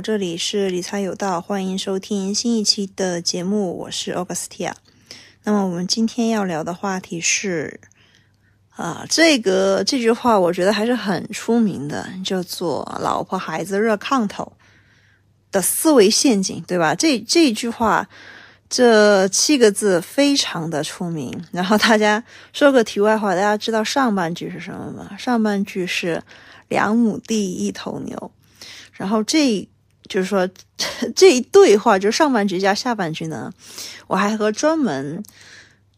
这里是理财有道，欢迎收听新一期的节目，我是 Augustia。那么我们今天要聊的话题是，啊，这个这句话我觉得还是很出名的，叫做“老婆孩子热炕头”的思维陷阱，对吧？这这句话这七个字非常的出名。然后大家说个题外话，大家知道上半句是什么吗？上半句是“两亩地一头牛”。然后这就是说，这一对话就是上半句加下半句呢，我还和专门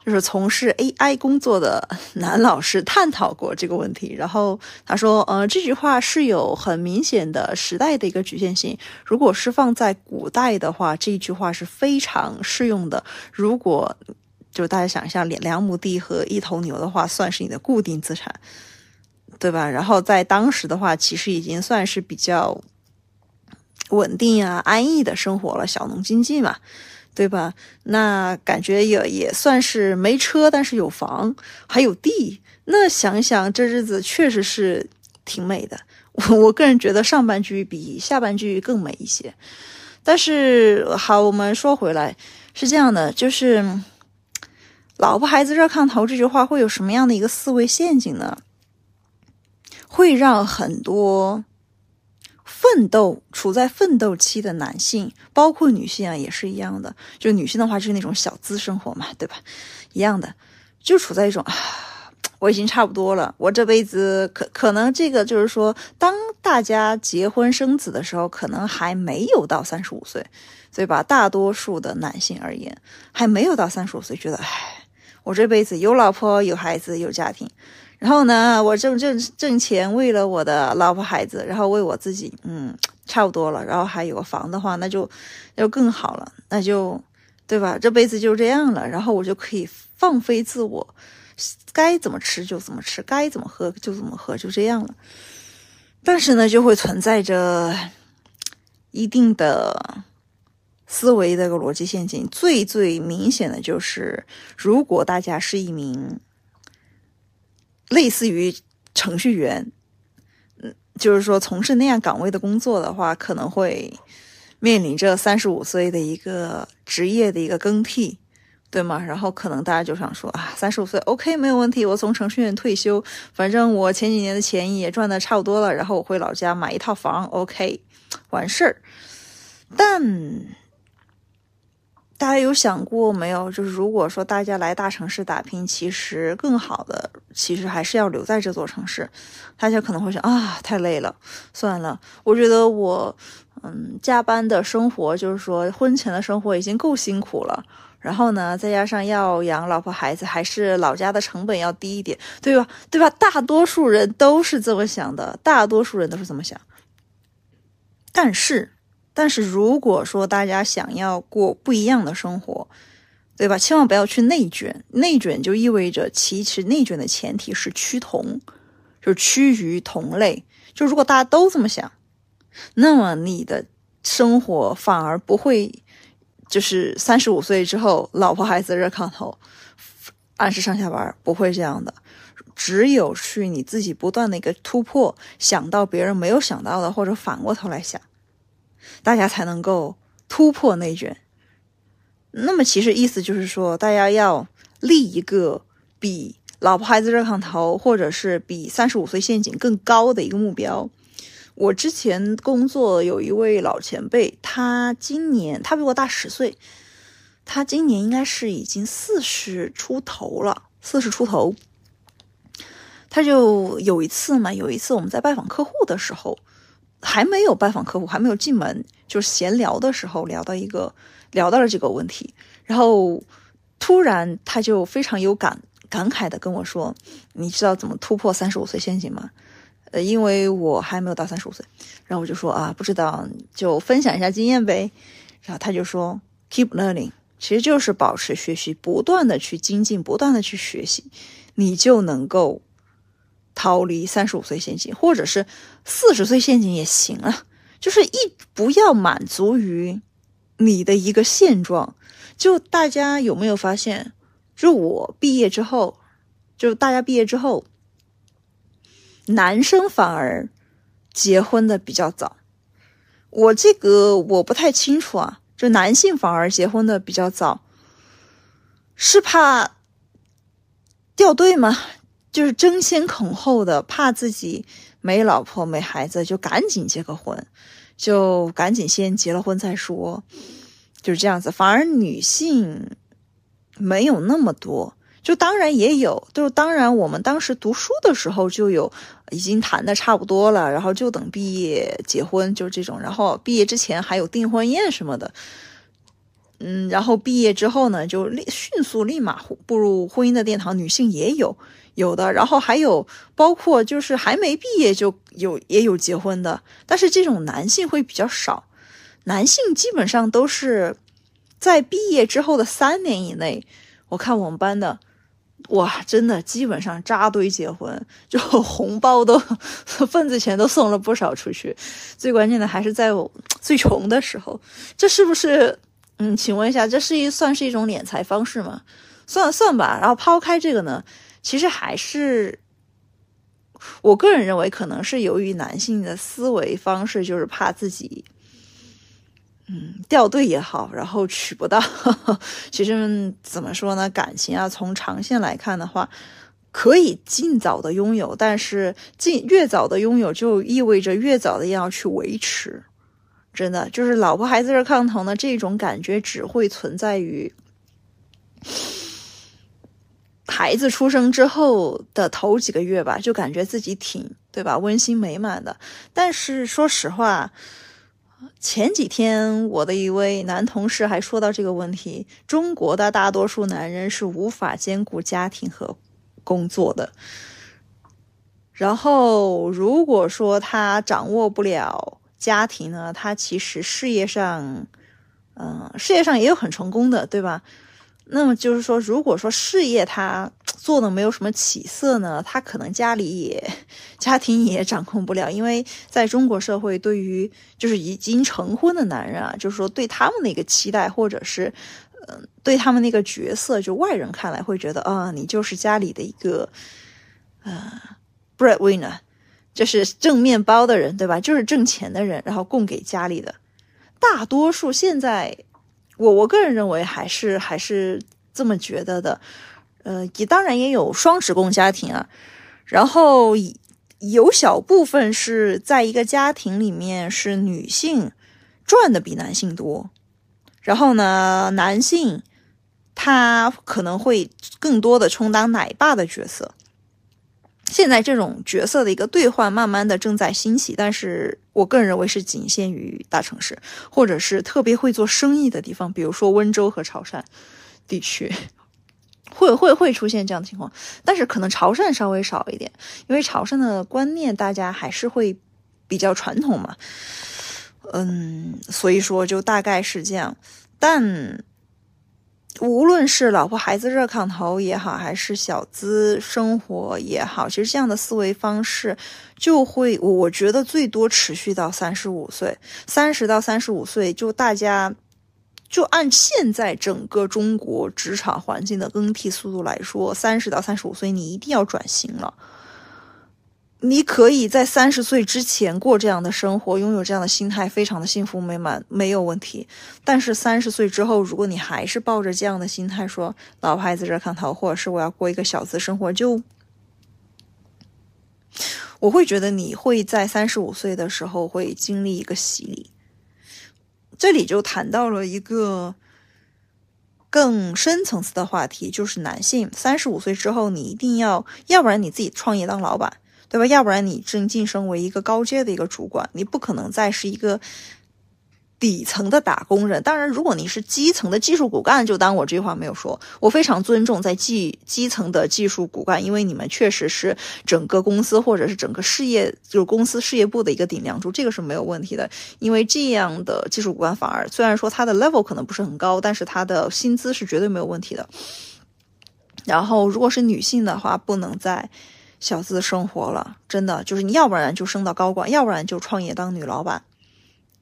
就是从事 AI 工作的男老师探讨过这个问题。然后他说，呃，这句话是有很明显的时代的一个局限性。如果是放在古代的话，这句话是非常适用的。如果就大家想一下，两两亩地和一头牛的话，算是你的固定资产，对吧？然后在当时的话，其实已经算是比较。稳定啊，安逸的生活了，小农经济嘛，对吧？那感觉也也算是没车，但是有房，还有地。那想想这日子确实是挺美的。我我个人觉得上半句比下半句更美一些。但是好，我们说回来，是这样的，就是“老婆孩子热炕头”这句话会有什么样的一个思维陷阱呢？会让很多。奋斗处在奋斗期的男性，包括女性啊，也是一样的。就女性的话，就是那种小资生活嘛，对吧？一样的，就处在一种啊，我已经差不多了。我这辈子可可能这个就是说，当大家结婚生子的时候，可能还没有到三十五岁，所以吧大多数的男性而言，还没有到三十五岁，觉得，唉，我这辈子有老婆、有孩子、有家庭。然后呢，我挣挣挣钱，为了我的老婆孩子，然后为我自己，嗯，差不多了。然后还有个房的话，那就就更好了，那就对吧？这辈子就这样了，然后我就可以放飞自我，该怎么吃就怎么吃，该怎么喝就怎么喝，就这样了。但是呢，就会存在着一定的思维的个逻辑陷阱。最最明显的就是，如果大家是一名。类似于程序员，嗯，就是说从事那样岗位的工作的话，可能会面临着三十五岁的一个职业的一个更替，对吗？然后可能大家就想说啊，三十五岁 OK 没有问题，我从程序员退休，反正我前几年的钱也赚的差不多了，然后我回老家买一套房，OK，完事儿。但大家有想过没有？就是如果说大家来大城市打拼，其实更好的，其实还是要留在这座城市。大家可能会想啊，太累了，算了。我觉得我，嗯，加班的生活，就是说婚前的生活已经够辛苦了。然后呢，再加上要养老婆孩子，还是老家的成本要低一点，对吧？对吧？大多数人都是这么想的，大多数人都是这么想。但是。但是如果说大家想要过不一样的生活，对吧？千万不要去内卷，内卷就意味着其实内卷的前提是趋同，就是趋于同类。就如果大家都这么想，那么你的生活反而不会，就是三十五岁之后，老婆孩子热炕头，按时上下班，不会这样的。只有去你自己不断的一个突破，想到别人没有想到的，或者反过头来想。大家才能够突破内卷。那么，其实意思就是说，大家要立一个比老婆孩子热炕头，或者是比三十五岁陷阱更高的一个目标。我之前工作有一位老前辈，他今年他比我大十岁，他今年应该是已经四十出头了，四十出头。他就有一次嘛，有一次我们在拜访客户的时候。还没有拜访客户，还没有进门，就是闲聊的时候聊到一个，聊到了这个问题，然后突然他就非常有感感慨的跟我说：“你知道怎么突破三十五岁陷阱吗？”呃，因为我还没有到三十五岁，然后我就说啊，不知道，就分享一下经验呗。然后他就说：“Keep learning，其实就是保持学习，不断的去精进，不断的去学习，你就能够。”逃离三十五岁陷阱，或者是四十岁陷阱也行啊，就是一不要满足于你的一个现状。就大家有没有发现，就我毕业之后，就大家毕业之后，男生反而结婚的比较早。我这个我不太清楚啊，就男性反而结婚的比较早，是怕掉队吗？就是争先恐后的，怕自己没老婆没孩子，就赶紧结个婚，就赶紧先结了婚再说，就是这样子。反而女性没有那么多。就当然也有，就当然我们当时读书的时候就有已经谈的差不多了，然后就等毕业结婚，就是这种。然后毕业之前还有订婚宴什么的，嗯，然后毕业之后呢，就立迅速立马步入婚姻的殿堂。女性也有有的，然后还有包括就是还没毕业就有也有结婚的，但是这种男性会比较少，男性基本上都是在毕业之后的三年以内。我看我们班的。哇，真的基本上扎堆结婚，就红包都份子钱都送了不少出去。最关键的还是在最穷的时候，这是不是？嗯，请问一下，这是一算是一种敛财方式吗？算了算吧。然后抛开这个呢，其实还是我个人认为，可能是由于男性的思维方式，就是怕自己。嗯，掉队也好，然后娶不到。其实怎么说呢？感情啊，从长线来看的话，可以尽早的拥有，但是尽越早的拥有，就意味着越早的要去维持。真的，就是老婆孩子热炕头呢，这种感觉只会存在于孩子出生之后的头几个月吧，就感觉自己挺对吧，温馨美满的。但是说实话。前几天，我的一位男同事还说到这个问题：中国的大多数男人是无法兼顾家庭和工作的。然后，如果说他掌握不了家庭呢，他其实事业上，嗯，事业上也有很成功的，对吧？那么就是说，如果说事业他做的没有什么起色呢，他可能家里也家庭也掌控不了，因为在中国社会，对于就是已经成婚的男人啊，就是说对他们的一个期待，或者是嗯，对他们那个角色，就外人看来会觉得啊，你就是家里的一个呃 breadwinner，就是挣面包的人，对吧？就是挣钱的人，然后供给家里的。大多数现在。我我个人认为还是还是这么觉得的，呃，也当然也有双职工家庭啊，然后有小部分是在一个家庭里面是女性赚的比男性多，然后呢，男性他可能会更多的充当奶爸的角色。现在这种角色的一个兑换，慢慢的正在兴起，但是我个人认为是仅限于大城市，或者是特别会做生意的地方，比如说温州和潮汕地区，会会会出现这样的情况，但是可能潮汕稍微少一点，因为潮汕的观念大家还是会比较传统嘛，嗯，所以说就大概是这样，但。无论是老婆孩子热炕头也好，还是小资生活也好，其实这样的思维方式就会，我觉得最多持续到三十五岁，三十到三十五岁，就大家就按现在整个中国职场环境的更替速度来说，三十到三十五岁你一定要转型了。你可以在三十岁之前过这样的生活，拥有这样的心态，非常的幸福美满，没有问题。但是三十岁之后，如果你还是抱着这样的心态，说老婆孩子热炕头，或者是我要过一个小资生活，就我会觉得你会在三十五岁的时候会经历一个洗礼。这里就谈到了一个更深层次的话题，就是男性三十五岁之后，你一定要，要不然你自己创业当老板。对吧？要不然你正晋升为一个高阶的一个主管，你不可能再是一个底层的打工人。当然，如果你是基层的技术骨干，就当我这句话没有说。我非常尊重在基基层的技术骨干，因为你们确实是整个公司或者是整个事业，就是公司事业部的一个顶梁柱，这个是没有问题的。因为这样的技术骨干反而虽然说他的 level 可能不是很高，但是他的薪资是绝对没有问题的。然后，如果是女性的话，不能在。小资生活了，真的就是你要不然就升到高管，要不然就创业当女老板，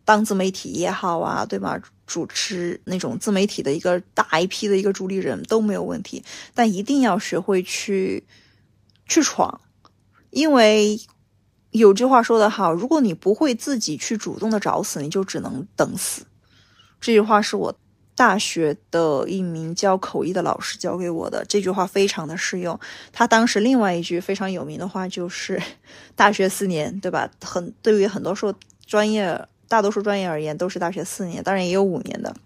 当自媒体也好啊，对吧？主持那种自媒体的一个大 IP 的一个主理人都没有问题，但一定要学会去去闯，因为有句话说得好，如果你不会自己去主动的找死，你就只能等死。这句话是我大学的一名教口译的老师教给我的，这句话非常的适用。他当时另外一句非常有名的话就是：“ 大学四年，对吧？很对于很多说专业，大多数专业而言都是大学四年，当然也有五年的。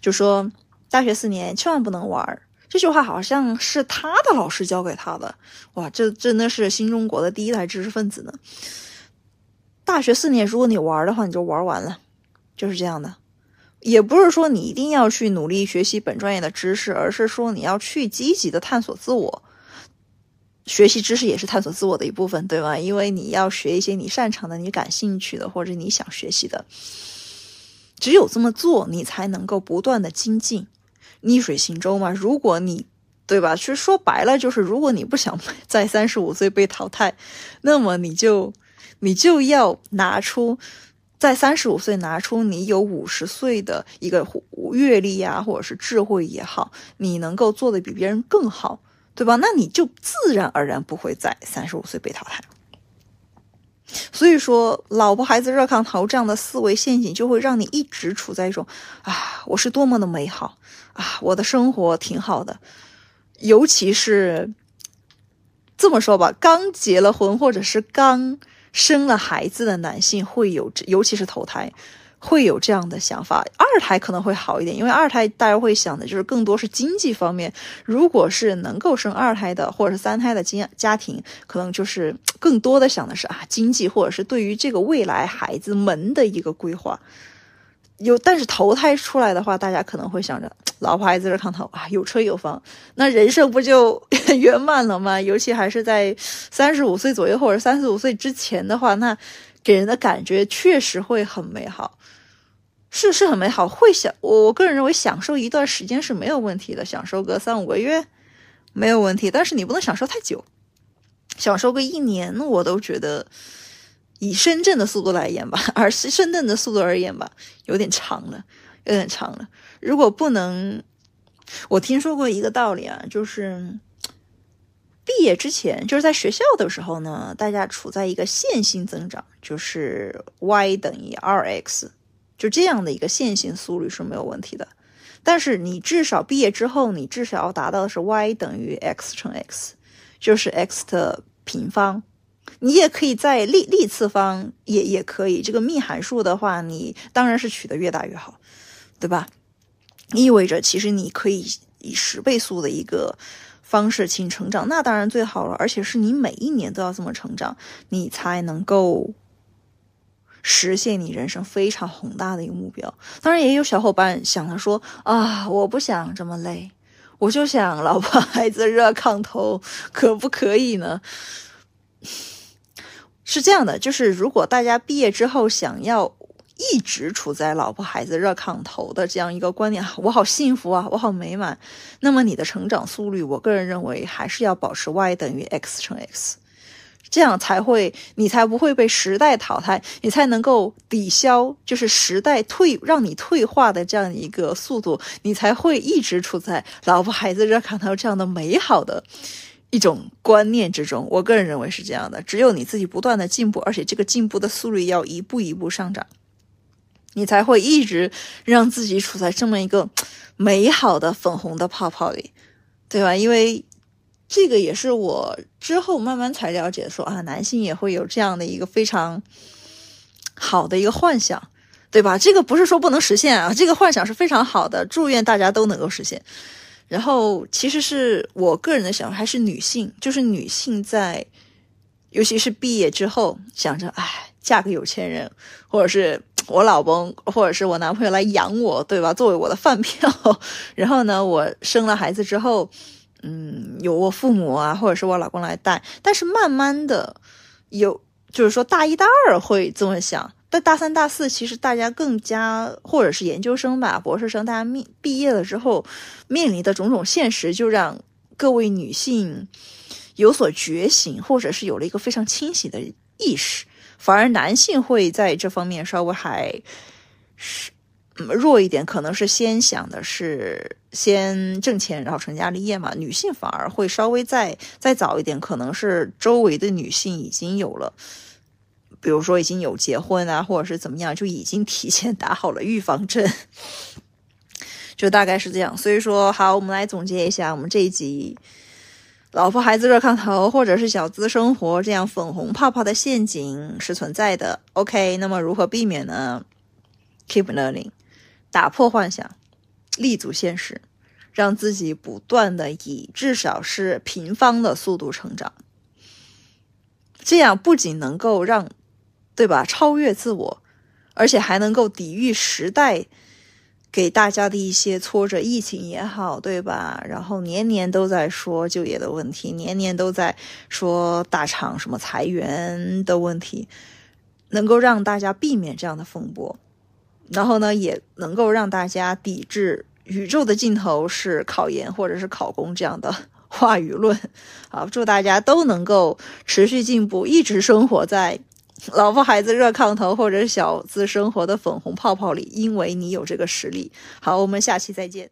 就说大学四年千万不能玩。”这句话好像是他的老师教给他的，哇，这真的是新中国的第一代知识分子呢。大学四年，如果你玩的话，你就玩完了，就是这样的。也不是说你一定要去努力学习本专业的知识，而是说你要去积极的探索自我。学习知识也是探索自我的一部分，对吗？因为你要学一些你擅长的、你感兴趣的或者你想学习的。只有这么做，你才能够不断的精进。逆水行舟嘛，如果你，对吧？其实说白了就是，如果你不想 在三十五岁被淘汰，那么你就，你就要拿出，在三十五岁拿出你有五十岁的一个阅历呀，或者是智慧也好，你能够做的比别人更好，对吧？那你就自然而然不会在三十五岁被淘汰。所以说，老婆孩子热炕头这样的思维陷阱，就会让你一直处在一种啊，我是多么的美好啊，我的生活挺好的。尤其是这么说吧，刚结了婚或者是刚生了孩子的男性会有，尤其是头胎。会有这样的想法，二胎可能会好一点，因为二胎大家会想的就是更多是经济方面。如果是能够生二胎的，或者是三胎的家家庭，可能就是更多的想的是啊经济，或者是对于这个未来孩子们的一个规划。有，但是投胎出来的话，大家可能会想着老婆孩子热炕头啊，有车有房，那人生不就 圆满了吗？尤其还是在三十五岁左右或者三十五岁之前的话，那给人的感觉确实会很美好。是是很美好，会享我我个人认为享受一段时间是没有问题的，享受个三五个月没有问题，但是你不能享受太久，享受个一年我都觉得以深圳的速度来言吧，而是深圳的速度而言吧，有点长了，有点长了。如果不能，我听说过一个道理啊，就是毕业之前，就是在学校的时候呢，大家处在一个线性增长，就是 y 等于二 x。就这样的一个线性速率是没有问题的，但是你至少毕业之后，你至少要达到的是 y 等于 x 乘 x，就是 x 的平方。你也可以在立立次方也也可以。这个幂函数的话，你当然是取得越大越好，对吧？意味着其实你可以以十倍速的一个方式进成长，那当然最好了。而且是你每一年都要这么成长，你才能够。实现你人生非常宏大的一个目标。当然，也有小伙伴想了说啊，我不想这么累，我就想老婆孩子热炕头，可不可以呢？是这样的，就是如果大家毕业之后想要一直处在老婆孩子热炕头的这样一个观念，我好幸福啊，我好美满，那么你的成长速率，我个人认为还是要保持 y 等于 x 乘 x。这样才会，你才不会被时代淘汰，你才能够抵消，就是时代退让你退化的这样一个速度，你才会一直处在老婆孩子热炕头这样的美好的一种观念之中。我个人认为是这样的，只有你自己不断的进步，而且这个进步的速率要一步一步上涨，你才会一直让自己处在这么一个美好的粉红的泡泡里，对吧？因为。这个也是我之后慢慢才了解，说啊，男性也会有这样的一个非常好的一个幻想，对吧？这个不是说不能实现啊，这个幻想是非常好的，祝愿大家都能够实现。然后，其实是我个人的想法，还是女性，就是女性在，尤其是毕业之后，想着，哎，嫁个有钱人，或者是我老公，或者是我男朋友来养我，对吧？作为我的饭票。然后呢，我生了孩子之后。嗯，有我父母啊，或者是我老公来带，但是慢慢的有，就是说大一、大二会这么想，但大三、大四其实大家更加，或者是研究生吧、博士生，大家面毕业了之后面临的种种现实，就让各位女性有所觉醒，或者是有了一个非常清醒的意识，反而男性会在这方面稍微还是弱一点，可能是先想的是先挣钱，然后成家立业嘛。女性反而会稍微再再早一点，可能是周围的女性已经有了，比如说已经有结婚啊，或者是怎么样，就已经提前打好了预防针，就大概是这样。所以说，好，我们来总结一下，我们这一集，老婆孩子热炕头，或者是小资生活这样粉红泡泡的陷阱是存在的。OK，那么如何避免呢？Keep learning。打破幻想，立足现实，让自己不断的以至少是平方的速度成长。这样不仅能够让，对吧，超越自我，而且还能够抵御时代给大家的一些挫折，疫情也好，对吧？然后年年都在说就业的问题，年年都在说大厂什么裁员的问题，能够让大家避免这样的风波。然后呢，也能够让大家抵制宇宙的尽头是考研或者是考公这样的话语论。好，祝大家都能够持续进步，一直生活在老婆孩子热炕头或者小资生活的粉红泡泡里，因为你有这个实力。好，我们下期再见。